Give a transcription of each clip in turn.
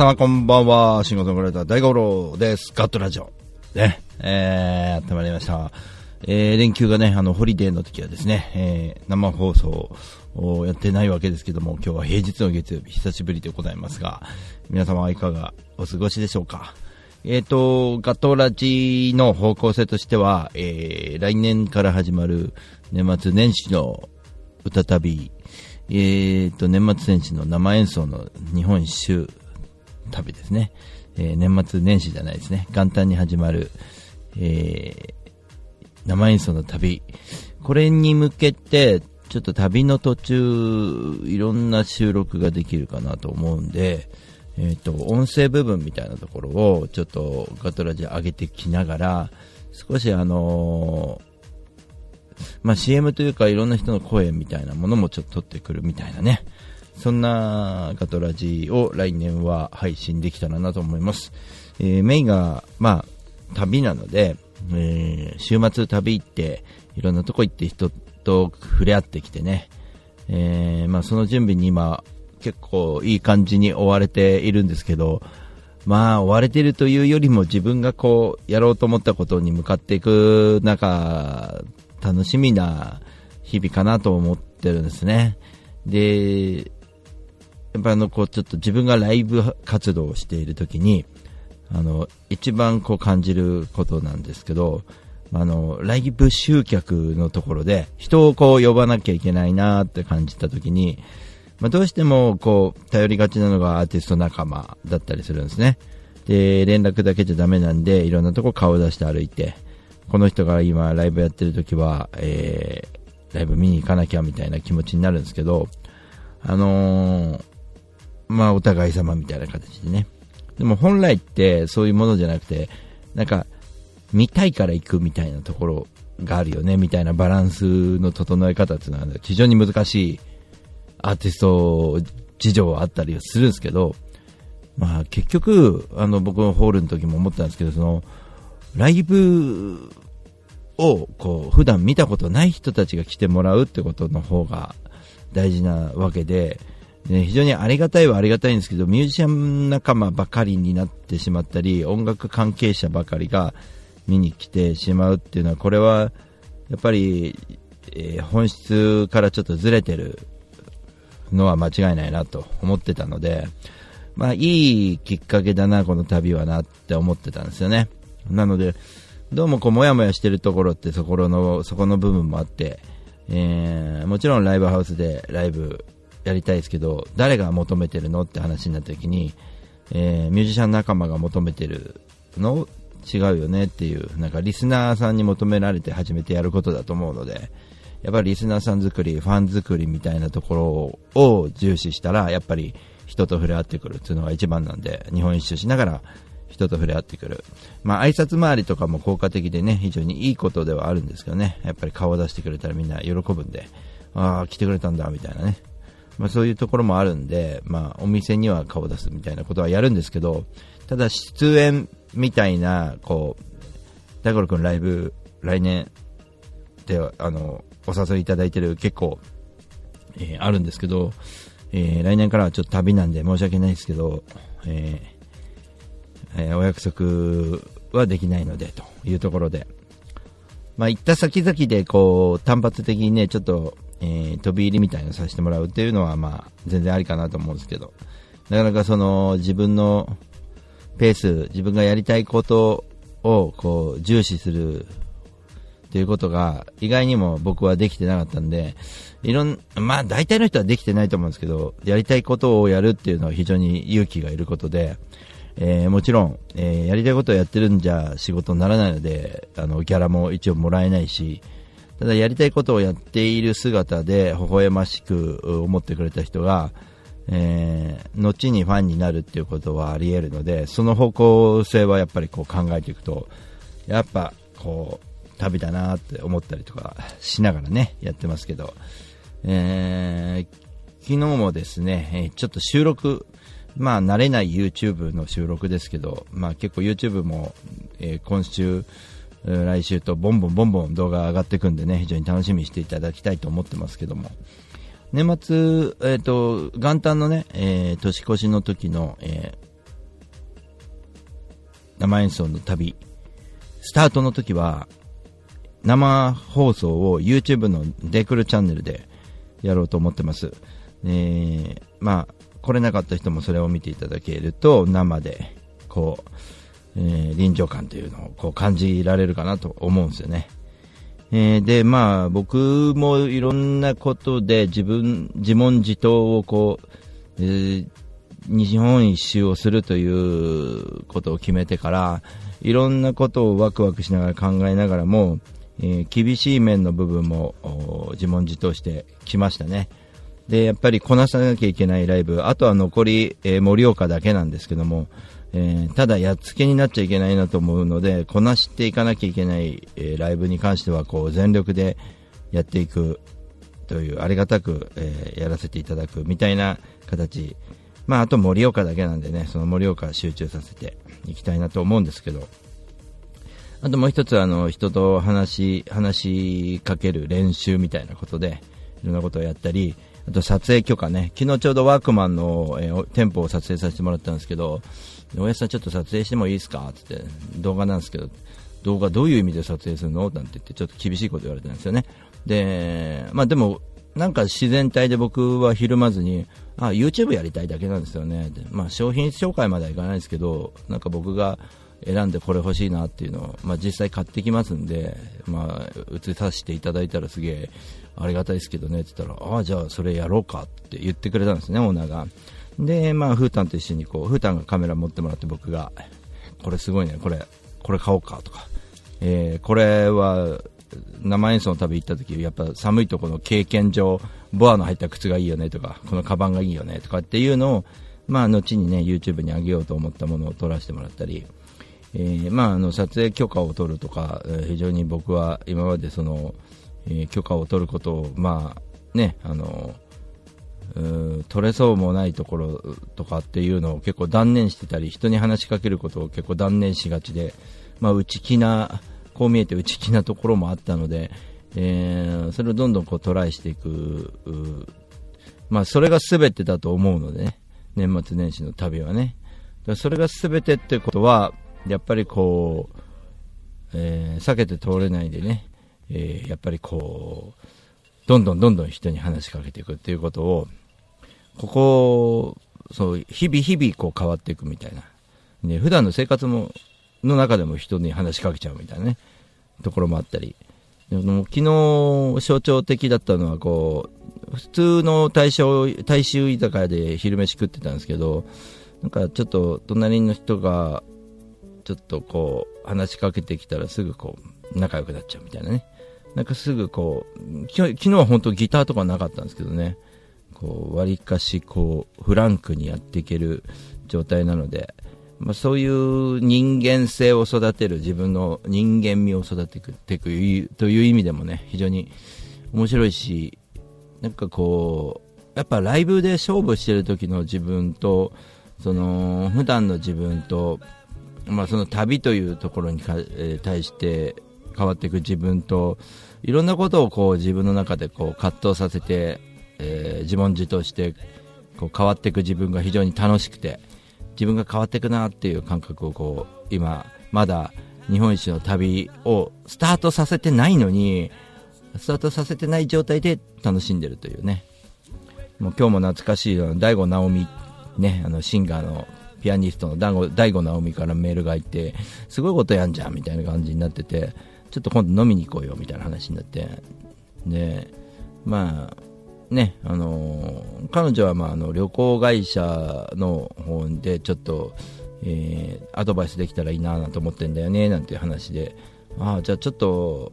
様こんばんは。シンガーソングライター大五郎です。ガットラジオ。ね。えー、やってまいりました。えー、連休がね、あの、ホリデーの時はですね、えー、生放送をやってないわけですけども、今日は平日の月曜日、久しぶりでございますが、皆様はいかがお過ごしでしょうか。えっ、と、ガトラジの方向性としては、えー、来年から始まる年末年始の歌旅、えー、と、年末年始の生演奏の日本一周旅ですね。えー年末年始じゃないですね。元旦に始まる、えー生演奏の旅。これに向けて、ちょっと旅の途中、いろんな収録ができるかなと思うんで、えっ、と、音声部分みたいなところを、ちょっとガトラジ上げてきながら、少しあのまあ、CM というかいろんな人の声みたいなものもちょっと取ってくるみたいなね。そんなガトラジーを来年は配信できたらなと思います。えーメインが、まあ、旅なので、えー週末旅行って、いろんなとこ行って人と触れ合ってきてね、えーまあその準備に今、結構いい感じに追われているんですけど、まあ追われているというよりも自分がこう、やろうと思ったことに向かっていく中、楽しみな日々かなと思ってるんですね。で、やっぱあの、こう、ちょっと自分がライブ活動をしているときに、あの、一番こう感じることなんですけど、あの、ライブ集客のところで、人をこう呼ばなきゃいけないなって感じたときに、まあ、どうしてもこう、頼りがちなのがアーティスト仲間だったりするんですね。で、連絡だけじゃダメなんで、いろんなとこ顔出して歩いて、この人が今ライブやってる時は、えー、ライブ見に行かなきゃみたいな気持ちになるんですけど、あのーまあお互い様みたいな形でね。でも本来ってそういうものじゃなくて、なんか、見たいから行くみたいなところがあるよね、みたいなバランスの整え方っていうのは非常に難しい。アーティスト事情はあったりするんですけど、まあ結局、あの僕のホールの時も思ったんですけど、その、ライブをこう普段見たことない人たちが来てもらうってことの方が大事なわけで、で非常にありがたいはありがたいんですけど、ミュージシャン仲間ばかりになってしまったり、音楽関係者ばかりが見に来てしまうっていうのは、これはやっぱり、えー本質からちょっとずれてるのは間違いないなと思ってたので、まあいいきっかけだな、この旅はなって思ってたんですよね。なので、どうもこう、もやもやしてるところってそこの、そこの部分もあって、えーもちろんライブハウスでライブやりたいですけど、誰が求めてるのって話になった時に、えーミュージシャン仲間が求めてるの違うよねっていう、なんかリスナーさんに求められて初めてやることだと思うので、やっぱりリスナーさん作り、ファン作りみたいなところを重視したら、やっぱり人と触れ合ってくるっていうのが一番なんで、日本一周しながら人と触れ合ってくる。まあ挨拶回りとかも効果的でね、非常にいいことではあるんですけどね、やっぱり顔を出してくれたらみんな喜ぶんで、ああ、来てくれたんだ、みたいなね。まあそういうところもあるんで、まあお店には顔を出すみたいなことはやるんですけど、ただ出演みたいな、こう、大五郎くんライブ、来年で、あの、お誘いいただいてる結構、えーあるんですけど、えー来年からはちょっと旅なんで申し訳ないですけど、えーえお約束はできないので、というところで、まあ、行った先々で、こう、単発的にね、ちょっと、えー飛び入りみたいなのさせてもらうっていうのは、まあ、全然ありかなと思うんですけど、なかなかその、自分のペース、自分がやりたいことを、こう、重視するっていうことが、意外にも僕はできてなかったんで、いろん、まあ、大体の人はできてないと思うんですけど、やりたいことをやるっていうのは非常に勇気がいることで、えーもちろん、えーやりたいことをやってるんじゃ仕事にならないので、あの、ギャラも一応もらえないし、ただやりたいことをやっている姿で微笑ましく思ってくれた人が、えー後にファンになるっていうことはあり得るので、その方向性はやっぱりこう考えていくと、やっぱこう、旅だなって思ったりとかしながらね、やってますけど、えー昨日もですね、ちょっと収録、まあ慣れない YouTube の収録ですけど、まあ結構 YouTube も、えー今週、来週とボンボンボンボン動画上がっていくんでね、非常に楽しみにしていただきたいと思ってますけども。年末、えっ、と、元旦のね、えー年越しの時の、えー生演奏の旅、スタートの時は、生放送を YouTube のデクルチャンネルでやろうと思ってます。えーまあ、来れなかった人もそれを見ていただけると、生で、こう、えー臨場感というのをこう感じられるかなと思うんですよね。えーで、まあ、僕もいろんなことで自分、自問自答をこう、えー日本一周をするということを決めてから、いろんなことをワクワクしながら考えながらも、えー厳しい面の部分も自問自答してきましたね。で、やっぱりこなさなきゃいけないライブ、あとは残り、えー盛岡だけなんですけども、えーただやっつけになっちゃいけないなと思うので、こなしていかなきゃいけない、えーライブに関しては、こう、全力でやっていくという、ありがたく、えーやらせていただくみたいな形。まあ、あと盛岡だけなんでね、その盛岡集中させていきたいなと思うんですけど、あともう一つ、あの、人と話、話しかける練習みたいなことで、いろんなことをやったり、あと撮影許可ね、昨日ちょうどワークマンの、えー店舗を撮影させてもらったんですけど、おやさんちょっと撮影してもいいですか？って言って、動画なんですけど、動画どういう意味で撮影するの？なんて言って、ちょっと厳しいこと言われたんですよね。で、まあでも、なんか自然体で僕はひるまずに、あ、YouTube やりたいだけなんですよね。まあ商品紹介まではいかないですけど、なんか僕が選んでこれ欲しいなっていうのを、まあ実際買ってきますんで、まあ映させていただいたらすげえありがたいですけどねって言ったら、ああ、じゃあそれやろうかって言ってくれたんですね、オーナーが。で、まあ、フータンと一緒にこう、フータンがカメラ持ってもらって僕が、これすごいね、これ、これ買おうかとか、えーこれは、生演奏の旅行った時、やっぱ寒いところの経験上、ボアの入った靴がいいよねとか、このカバンがいいよねとかっていうのを、まあ、後にね、YouTube に上げようと思ったものを撮らせてもらったり、えーまあ、あの撮影許可を取るとか、非常に僕は今までその、えー許可を取ることを、まあね、あのうー取れそうもないところとかっていうのを結構断念してたり人に話しかけることを結構断念しがちで、まあ、内気なこう見えて内気なところもあったので、えーそれをどんどんこうトライしていくまあ、それが全てだと思うのでね年末年始の旅はね。だそれが全てってことはやっぱりこう、えー避けて通れないでね、えーやっぱりこうどんどんどんどん人に話しかけていくっていうことをここそう日々日々こう変わっていくみたいな、ね、普段の生活もの中でも人に話しかけちゃうみたいなね。ところもあったり。でも昨日象徴的だったのはこう普通の大正大衆居酒屋で昼飯食ってたんですけどなんかちょっと隣の人がちょっとこう話しかけてきたらすぐこう仲良くなっちゃうみたいなね。なんかすぐこう昨日は本当ギターとかなかったんですけどね。こう割かしこうフランクにやっていける状態なので、まあ、そういう人間性を育てる自分の人間味を育てていくという意味でもね非常に面白いしなんかこうやっぱライブで勝負してる時の自分とその普段の自分と、まあ、その旅というところにか、えー対して変わっていく自分といろんなことをこう自分の中でこう葛藤させて、えー自問自答してこう変わっていく自分が非常に楽しくて自分が変わっていくなっていう感覚をこう今まだ日本一の旅をスタートさせてないのにスタートさせてない状態で楽しんでるというね。もう今日も懐かしいあの大悟直美ねあのシンガーのピアニストの大悟直美からメールが入ってすごいことやんじゃんみたいな感じになっててちょっと今度飲みに行こうよみたいな話になって。でまあねあのー彼女はまああの旅行会社の方でちょっと、えーアドバイスできたらいいななんて思ってんだよねなんていう話で。ああじゃあちょっと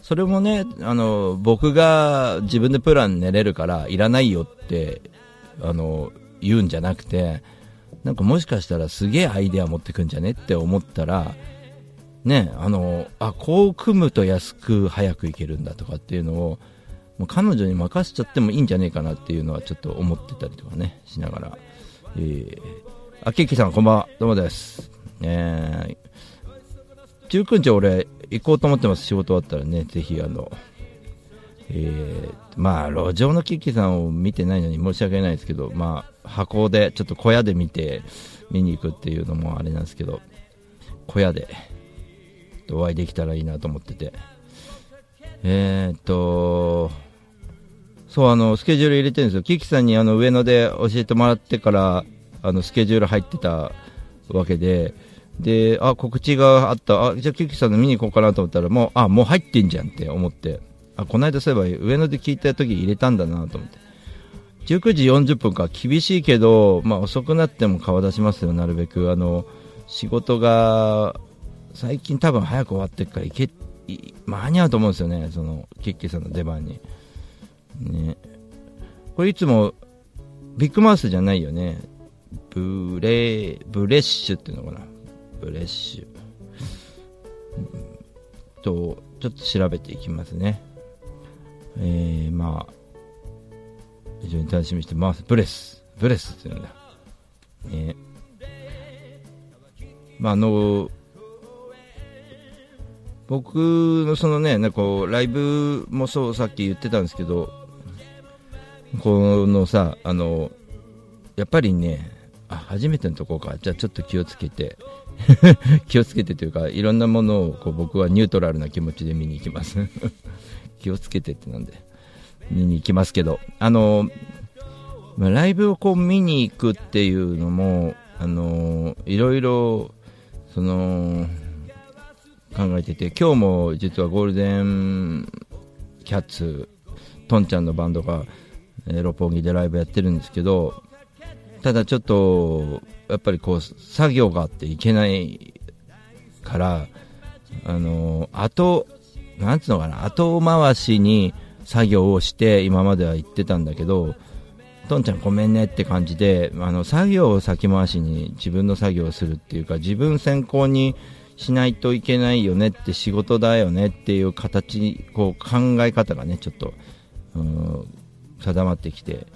それもねあの僕が自分でプラン練れるからいらないよってあの言うんじゃなくてなんかもしかしたらすげえアイデア持ってくんじゃねって思ったらねあのあこう組むと安く早くいけるんだとかっていうのをもう彼女に任せちゃってもいいんじゃねえかなっていうのはちょっと思ってたりとかね、しながら。えー、あけきさんこんばんは、どうもです。えー、19日俺行こうと思ってます、仕事終わったらね、ぜひあの、えー、まあ、路上のキッキさんを見てないのに申し訳ないですけど、まあ、箱で、ちょっと小屋で見て、見に行くっていうのもあれなんですけど、小屋で、お会いできたらいいなと思ってて。えー、っと、そう、あの、スケジュール入れてるんですよ。キキさんにあの、上野で教えてもらってから、あの、スケジュール入ってたわけで、で、あ、告知があった、あ、じゃあキキさんの見に行こうかなと思ったら、もう、あ、もう入ってんじゃんって思って、あ、この間そういえば上野で聞いた時入れたんだなと思って。19時40分か、厳しいけど、まあ遅くなっても顔出しますよ、なるべく。あの、仕事が、最近多分早く終わってっから行け、間に合うと思うんですよね、その、キッキーさんの出番に。ね。これいつも、ビッグマウスじゃないよね。ブレ、ブレッシュっていうのかな。ブレッシュ。と、ちょっと調べていきますね。えー、まあ、非常に楽しみにしてます。ブレス。ブレスっていうんだ。ね。まあ、あの、僕のそのね、なんかこう、ライブもそう、さっき言ってたんですけど、このさ、あの、やっぱりね、あ、初めてのとこか。じゃあちょっと気をつけて、気をつけてというか、いろんなものをこう僕はニュートラルな気持ちで見に行きます。気をつけてってなんで、見に行きますけど、あの、まあ、ライブをこう見に行くっていうのも、あの、いろいろ、その、考えてて、今日も実はゴールデンキャッツ、トンちゃんのバンドが、え、六本木でライブやってるんですけど、ただちょっと、やっぱりこう、作業があっていけないから、あの、後、なんつうのかな、後回しに作業をして今までは言ってたんだけど、とんちゃんごめんねって感じで、あの、作業を先回しに自分の作業をするっていうか、自分先行にしないといけないよねって仕事だよねっていう形、こう考え方がね、ちょっと、うん、定まってきて、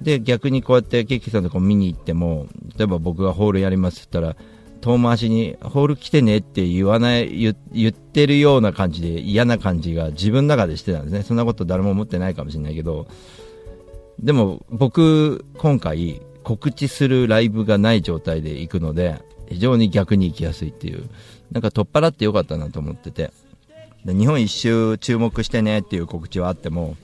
で、逆にこうやってケーキさんとこ見に行っても、例えば僕がホールやりますって言ったら、遠回しに、ホール来てねって言わない、言ってるような感じで嫌な感じが自分の中でしてたんですね。そんなこと誰も思ってないかもしれないけど、でも僕、今回告知するライブがない状態で行くので、非常に逆に行きやすいっていう、なんか取っ払ってよかったなと思ってて、日本一周注目してねっていう告知はあっても、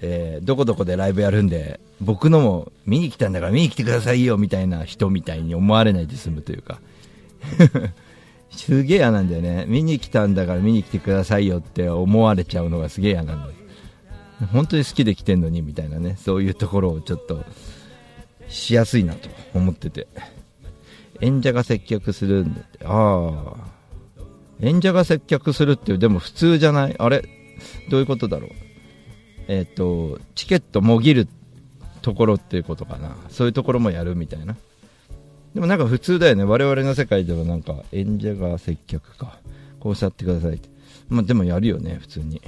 えー、どこどこでライブやるんで、僕のも見に来たんだから見に来てくださいよみたいな人みたいに思われないで済むというか。すげえ嫌なんだよね。見に来たんだから見に来てくださいよって思われちゃうのがすげえ嫌なんだよ。本当に好きで来てんのにみたいなね。そういうところをちょっとしやすいなと思ってて。演者が接客するんだって。ああ。演者が接客するっていうでも普通じゃない？あれ？どういうことだろう？えっ、ー、とチケットもぎるところっていうことかな。そういうところもやるみたいな。でもなんか普通だよね。我々の世界ではなんか演者が接客か。こうしゃってくださいって。まあでもやるよね普通に。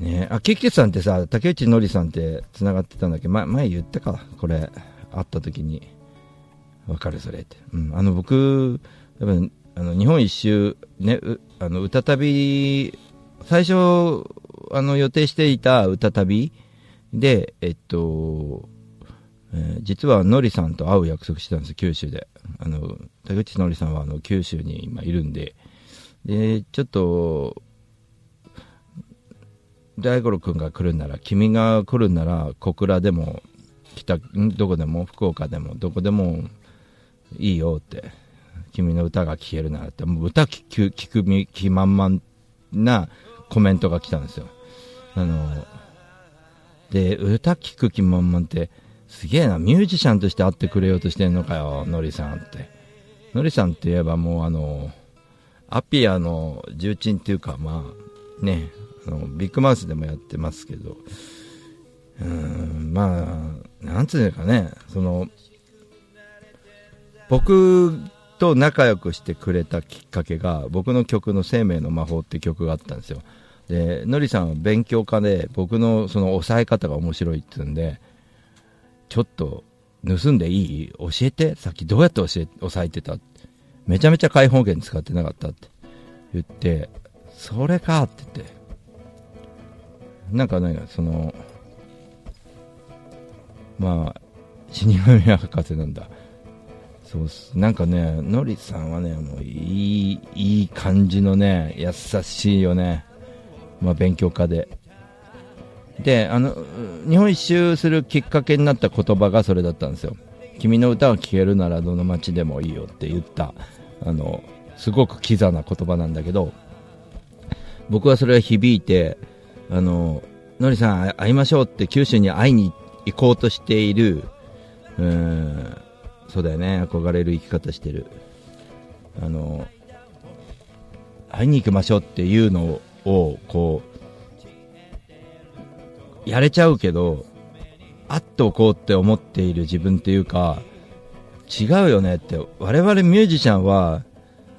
ね。あケッケさんってさ竹内のりさんってつながってたんだっけ、ま、前言ったか。これ会った時に。わかるそれって、うん、あの僕やっぱあの日本一周ねあの歌旅最初あの予定していた歌旅で、えっと、えー、実はのりさんと会う約束してたんです、九州で。あの、田口のりさんはあの九州に今いるんで、で、ちょっと、大五郎君が来るんなら、君が来るんなら、小倉でも、北、どこでも、福岡でも、どこでもいいよって、君の歌が聴けるならって、もう歌聴く、聞く気満々なコメントが来たんですよ。あの、で、歌聴く気満々って、すげえな、ミュージシャンとして会ってくれようとしてんのかよ、ノリさんって。ノリさんって言えばもうあの、アピアの重鎮っていうか、まあ、ね、あのビッグマウスでもやってますけど、うん、まあ、なんつうのかね、その、僕と仲良くしてくれたきっかけが、僕の曲の生命の魔法って曲があったんですよ。で、のりさんは勉強家で、僕のその抑え方が面白いって言うんで、ちょっと盗んでいい？教えて？さっきどうやって教え、抑えてた？めちゃめちゃ開放権使ってなかったって。言って、それかって言って、なんかね、その、まあ、死神博士なんだ。そうす。なんかね、のりさんはね、もういい、いい感じのね、優しいよね。まあ、勉強家で。で、あの、日本一周するきっかけになった言葉がそれだったんですよ。君の歌を聴けるならどの街でもいいよって言った、あの、すごくキザな言葉なんだけど、僕はそれが響いて、あの、のりさん会いましょうって九州に会いに行こうとしている、うん、そうだよね、憧れる生き方してる。あの、会いに行きましょうっていうのを、こう、やれちゃうけど、会っておこうって思っている自分っていうか、違うよねって、我々ミュージシャンは、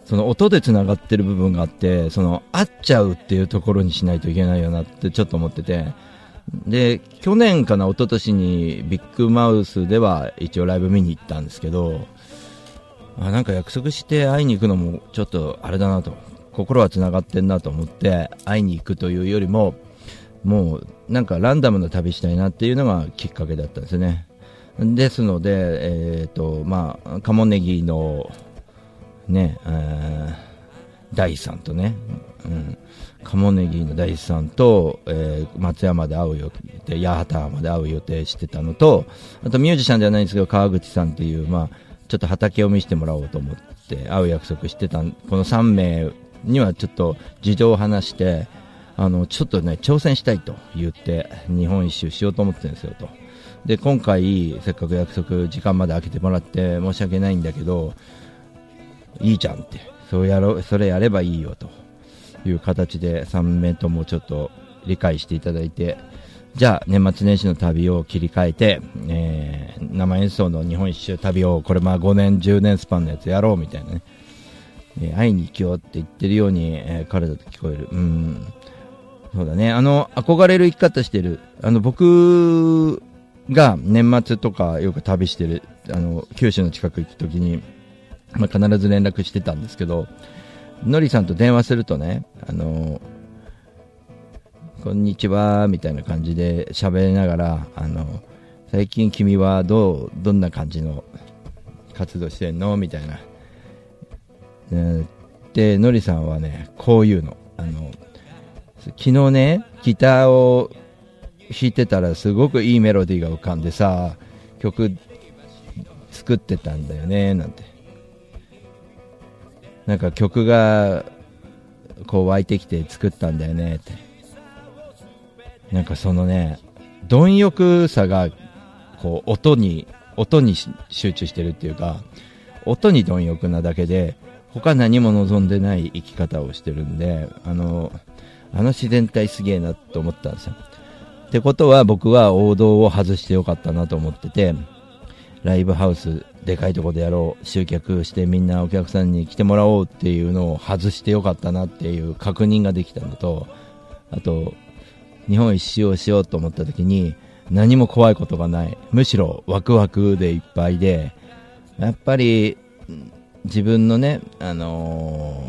その音で繋がってる部分があって、その会っちゃうっていうところにしないといけないよなってちょっと思ってて、で、去年かな、一昨年にビッグマウスでは一応ライブ見に行ったんですけど、あなんか約束して会いに行くのもちょっとあれだなと、心は繋がってんなと思って会いに行くというよりも、もうなんかランダムな旅したいなっていうのがきっかけだったんですね。ですので、えっ、ー、と、まあ、鴨ネギの、ね、えー、大さんとね、うん、鴨ネギの大地さんと、えー、松山で会う予定、八幡まで会う予定してたのと、あとミュージシャンではないんですけど、川口さんっていう、まあ、ちょっと畑を見せてもらおうと思って会う約束してた、この3名にはちょっと事情を話して、あの、ちょっとね、挑戦したいと言って、日本一周しようと思ってるんですよと。で、今回、せっかく約束、時間まで空けてもらって申し訳ないんだけど、いいじゃんって、そうやろ、それやればいいよと。いう形で3名ともちょっと理解していただいて、じゃあ年末年始の旅を切り替えて、えー、生演奏の日本一周旅をこれまあ5年、10年スパンのやつやろうみたいなね、え、会いに行きようって言ってるように、えー、彼だと聞こえる。うん。そうだね。あの、憧れる生き方してる。あの、僕が年末とかよく旅してる、あの、九州の近く行くときに、まあ、必ず連絡してたんですけど、のりさんと電話するとね、あの、こんにちは、みたいな感じで喋りながら、あの、最近君はどう、どんな感じの活動してんの？みたいな。で、のりさんはね、こういうの。あの、昨日ね、ギターを弾いてたらすごくいいメロディーが浮かんでさ、曲作ってたんだよね、なんて。なんか曲がこう湧いてきて作ったんだよねって。なんかそのね貪欲さがこう音に音に集中してるっていうか音に貪欲なだけで他何も望んでない生き方をしてるんであのあの自然体すげえなと思ったんですよ。ってことは僕は王道を外してよかったなと思っててライブハウスでかいとこでやろう、集客してみんなお客さんに来てもらおうっていうのを外してよかったなっていう確認ができたのと、あと、日本一周をしようと思った時に何も怖いことがない。むしろワクワクでいっぱいで、やっぱり自分のね、あの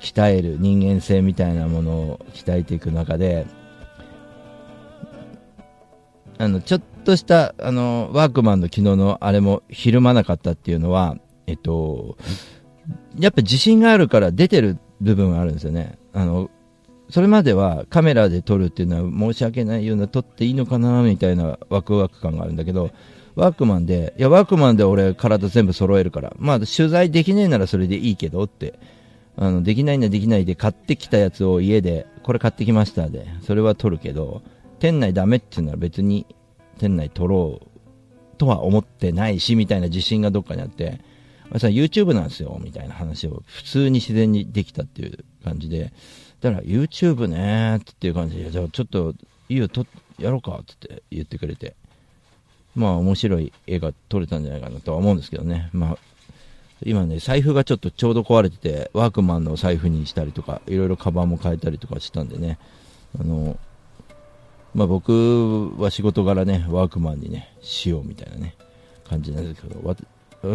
ー、鍛える人間性みたいなものを鍛えていく中で、あの、ちょっとした、あの、ワークマンの昨日のあれもひるまなかったっていうのは、えっと、やっぱ自信があるから出てる部分があるんですよね。あの、それまではカメラで撮るっていうのは申し訳ないような撮っていいのかなみたいなワクワク感があるんだけど、ワークマンで、いや、ワークマンで俺体全部揃えるから、まあ取材できねえならそれでいいけどって、あの、できないなできないで買ってきたやつを家で、これ買ってきましたで、それは撮るけど、店内ダメっていうのは別に店内撮ろうとは思ってないし、みたいな自信がどっかにあって、まあ、さ、YouTube なんですよ、みたいな話を普通に自然にできたっていう感じで、だから YouTube ねーっていう感じで、じゃあちょっといいよ、とやろうかって言ってくれて、まあ面白い映画撮れたんじゃないかなとは思うんですけどね。まあ今ね、財布がちょっとちょうど壊れてて、ワークマンの財布にしたりとか、いろいろカバンも変えたりとかしたんでね、あの、まあ、僕は仕事柄ね、ワークマンにね、しようみたいなね、感じなんですけど、わ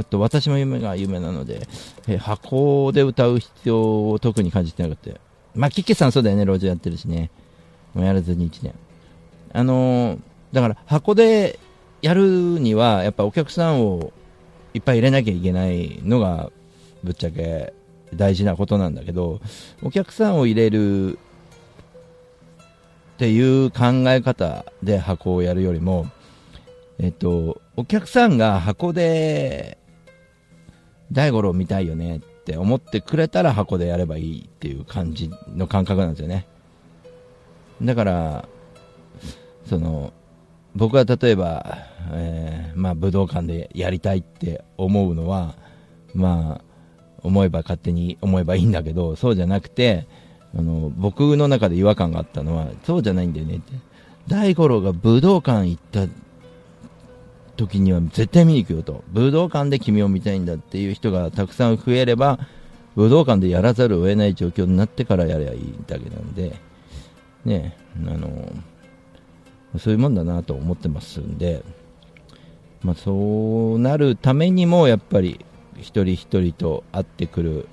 と私も夢が夢なので、え箱で歌う必要を特に感じてなかった。まあ、キッケさんそうだよね、路上やってるしね。もうやらずに1年。あのー、だから箱でやるには、やっぱお客さんをいっぱい入れなきゃいけないのが、ぶっちゃけ大事なことなんだけど、お客さんを入れるっていう考え方で箱をやるよりも、えっと、お客さんが箱で大五郎見たいよねって思ってくれたら箱でやればいいっていう感じの感覚なんですよね。だから、その、僕は例えば、えー、まあ武道館でやりたいって思うのは、まあ、思えば勝手に思えばいいんだけど、そうじゃなくて、あの、僕の中で違和感があったのは、そうじゃないんだよねって。大五郎が武道館行った時には絶対見に行くよと。武道館で君を見たいんだっていう人がたくさん増えれば、武道館でやらざるを得ない状況になってからやればいいだけなんで、ね、あの、そういうもんだなと思ってますんで、まあ、そうなるためにもやっぱり一人一人と会ってくる、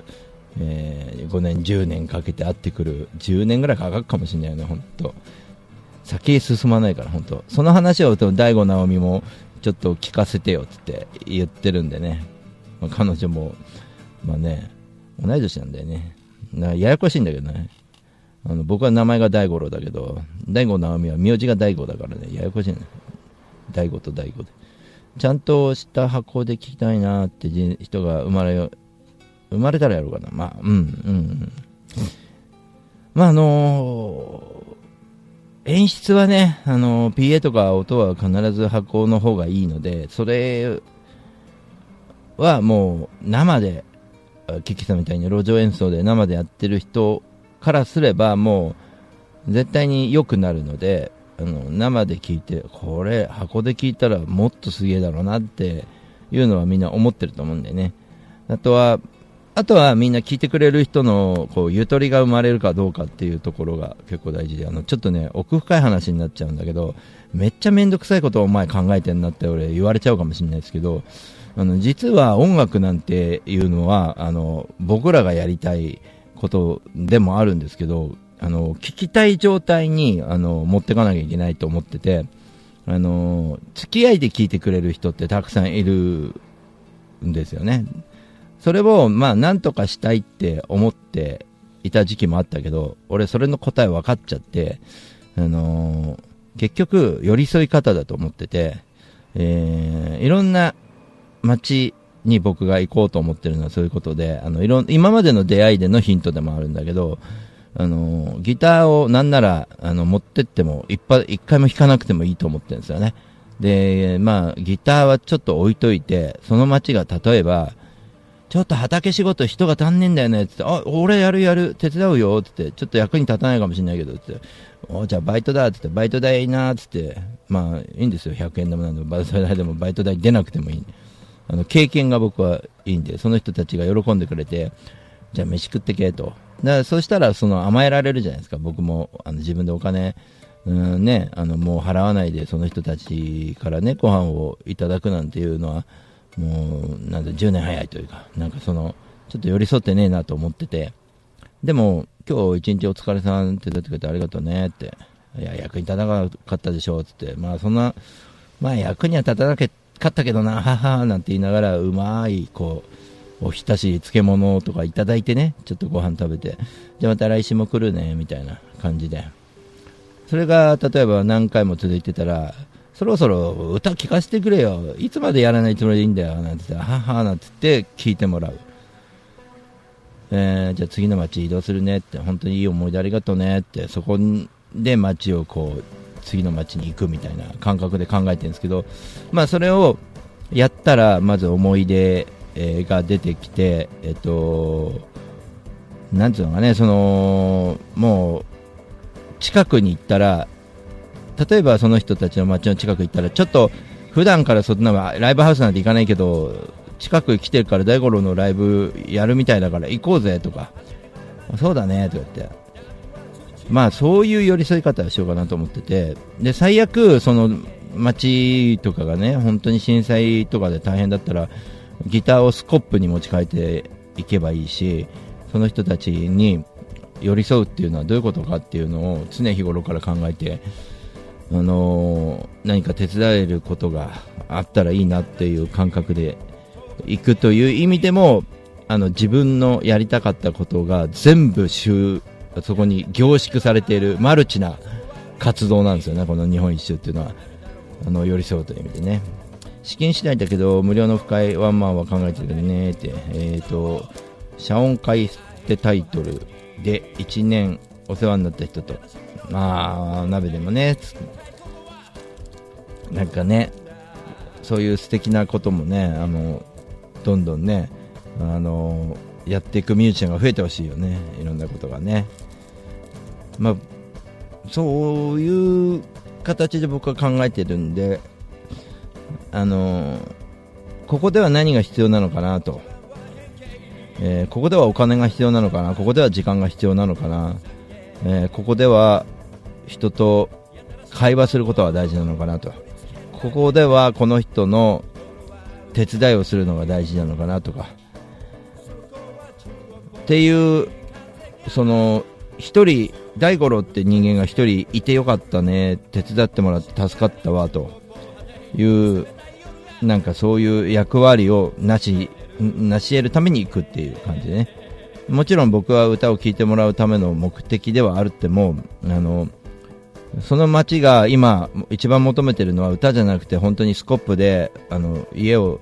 えー、5年、10年かけて会ってくる、10年ぐらいかかるかもしれないよね、本当。先へ進まないから、本当。その話を大悟直美もちょっと聞かせてよって言ってるんでね、まあ、彼女も、まあね、同い年なんだよね。ややこしいんだけどね。あの僕は名前が大五郎だけど、大悟直美は名字が大悟だからね、ややこしいね。大悟と大悟で。ちゃんとした箱で聞きたいなって人が生まれ、生まれたらやろうかな。まあ、うん、うん。まあ、あのー演出はね、あのー、PA とか音は必ず箱の方がいいので、それはもう生で、キキさんみたいに路上演奏で生でやってる人からすればもう絶対に良くなるので、あの、生で聞いて、これ箱で聞いたらもっとすげえだろうなっていうのはみんな思ってると思うんでね。あとは、あとはみんな聞いてくれる人のこうゆとりが生まれるかどうかっていうところが結構大事であのちょっとね奥深い話になっちゃうんだけどめっちゃ面倒くさいことをお前考えてんなって俺言われちゃうかもしれないですけどあの実は音楽なんていうのはあの僕らがやりたいことでもあるんですけどあの聞きたい状態にあの持ってかなきゃいけないと思っててあの付き合いで聞いてくれる人ってたくさんいるんですよね。それを、まあ、なんとかしたいって思っていた時期もあったけど、俺それの答え分かっちゃって、あのー、結局、寄り添い方だと思ってて、えー、いろんな街に僕が行こうと思ってるのはそういうことで、あの、いろん、今までの出会いでのヒントでもあるんだけど、あの、ギターをなんなら、あの、持ってっても、一発、一回も弾かなくてもいいと思ってるんですよね。で、まあ、ギターはちょっと置いといて、その街が例えば、ちょっと畑仕事人が足んねえんだよねってって、あ、俺やるやる、手伝うよってって、ちょっと役に立たないかもしれないけどつって、おじゃあバイトだってって、バイト代いいなってって、まあいいんですよ、100円でもなんでも、バイト代でもバイト代出なくてもいい。あの、経験が僕はいいんで、その人たちが喜んでくれて、じゃあ飯食ってけと。だからそしたらその甘えられるじゃないですか、僕もあの自分でお金、うんね、あのもう払わないでその人たちからね、ご飯をいただくなんていうのは、もう、なんだ、10年早いというか、なんかその、ちょっと寄り添ってねえなと思ってて、でも、今日一日お疲れさんって出てくれてありがとうねって、いや、役に立たなかったでしょ、つって、まあそんな、まあ役には立たなかったけどな、ははなんて言いながら、うまい、こう、おひたし、漬物とかいただいてね、ちょっとご飯食べて、じゃあまた来週も来るね、みたいな感じで。それが、例えば何回も続いてたら、そろそろ歌聴かせてくれよ、いつまでやらないつもりでいいんだよ、なんて言って、ははなんて言って聞いてもらう。えー、じゃあ次の街移動するねって、本当にいい思い出ありがとうねって、そこで街をこう、次の街に行くみたいな感覚で考えてるんですけど、まあそれをやったら、まず思い出が出てきて、えっと、なんていうのかね、その、もう、近くに行ったら、例えばその人たちの街の近く行ったら、ちょっと普段からそんなライブハウスなんて行かないけど、近く来てるから大五郎のライブやるみたいだから行こうぜとか、そうだねとか言って、まあそういう寄り添い方はしようかなと思ってて、で、最悪、その、街とかがね、本当に震災とかで大変だったら、ギターをスコップに持ち替えていけばいいし、その人たちに寄り添うっていうのはどういうことかっていうのを常日頃から考えて、あの、何か手伝えることがあったらいいなっていう感覚で行くという意味でも、あの自分のやりたかったことが全部そこに凝縮されているマルチな活動なんですよね、この日本一周っていうのは。あの寄り添うという意味でね。資金次第だけど、無料の深いワンマンは考えてるけどねって、えっ、ー、と、謝恩会ってタイトルで1年お世話になった人と、まあ、鍋でもね、なんかね、そういう素敵なこともね、あの、どんどんね、あの、やっていくミュージシャンが増えてほしいよね、いろんなことがね。まあ、そういう形で僕は考えてるんで、あの、ここでは何が必要なのかなと。えー、ここではお金が必要なのかな、ここでは時間が必要なのかな、えー、ここでは人と会話することが大事なのかなと、ここではこの人の手伝いをするのが大事なのかなとか、っていう、その、一人、大五郎って人間が一人いてよかったね、手伝ってもらって助かったわ、と。いう、なんかそういう役割をなし成し得るために行くっていう感じでね。もちろん僕は歌を聴いてもらうための目的ではあるっても、あの、その街が今一番求めてるのは歌じゃなくて本当にスコップであの家を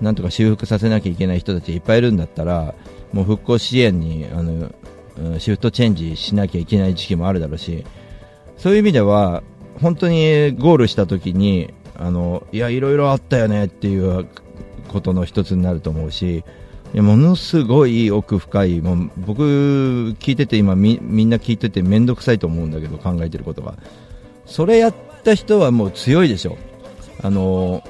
なんとか修復させなきゃいけない人たちいっぱいいるんだったらもう復興支援にあのシフトチェンジしなきゃいけない時期もあるだろうしそういう意味では本当にゴールした時にあのいやいろいろあったよねっていうことの一つになると思うし、ものすごい奥深い、もう僕聞いてて今みみんな聞いてて面倒くさいと思うんだけど考えてることが。それやった人はもう強いでしょ。あの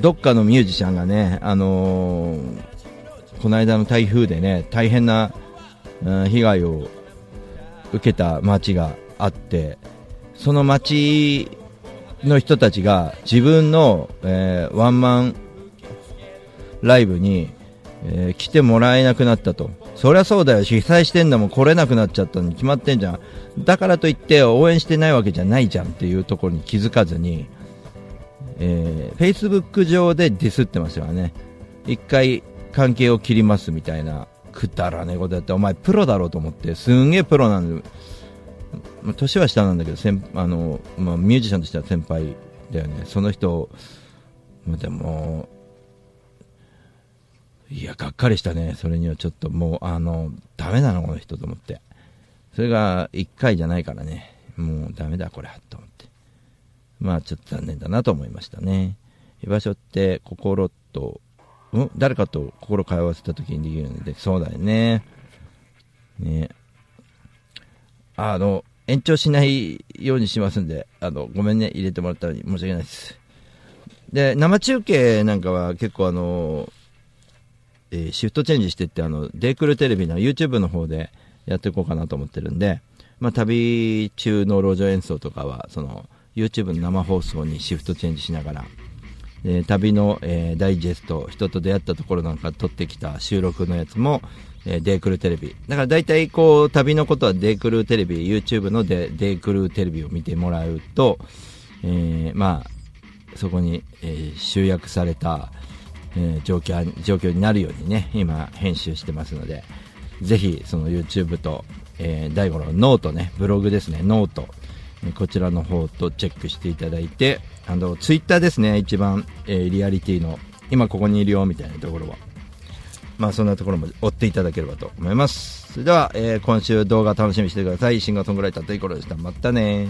どっかのミュージシャンがね、あのこの間の台風でね、大変な、うん、被害を受けた街があって、その街の人たちが自分の、えー、ワンマンライブに、えー、来てもらえなくなったと。そりゃそうだよ。被災してんだもん来れなくなっちゃったのに決まってんじゃん。だからといって応援してないわけじゃないじゃんっていうところに気づかずに、えー、Facebook 上でディスってましたからね。一回関係を切りますみたいな、くだらねえことやって、お前プロだろうと思って、すんげえプロなんで、年は下なんだけど先あの、まあ、ミュージシャンとしては先輩だよねその人でもいやがっかりしたね。それにはちょっともうあのダメなのこの人と思って。それが1回じゃないからね。もうダメだこれと思って。まあちょっと残念だなと思いましたね。居場所って心とん？誰かと心通わせた時にできるのでそうだよね。ね。あの延長しないようにしますんで、あの、ごめんね、入れてもらったのに申し訳ないです。で、生中継なんかは結構あの、え、シフトチェンジしてって、あの、デイクルテレビの YouTube の方でやっていこうかなと思ってるんで、まあ、旅中の路上演奏とかは、その、YouTube の生放送にシフトチェンジしながら、えー、旅の、えー、ダイジェスト、人と出会ったところなんか撮ってきた収録のやつも、えー、デイクルテレビ。だから大体こう、旅のことはデイクルテレビ、YouTube のデデイクルテレビを見てもらうと、えー、まあ、そこに、えー、集約された、えー、状況、状況になるようにね、今編集してますので、ぜひその YouTube と、えー、大五郎ノートね、ブログですね、 note、こちらの方とチェックしていただいて、あの、ツイッターですね、一番、えー、リアリティの、今ここにいるよ、みたいなところは。まあ、そんなところも追っていただければと思います。それでは、えー、今週動画楽しみにしてください。シンガーソングライターとイコロでした。またね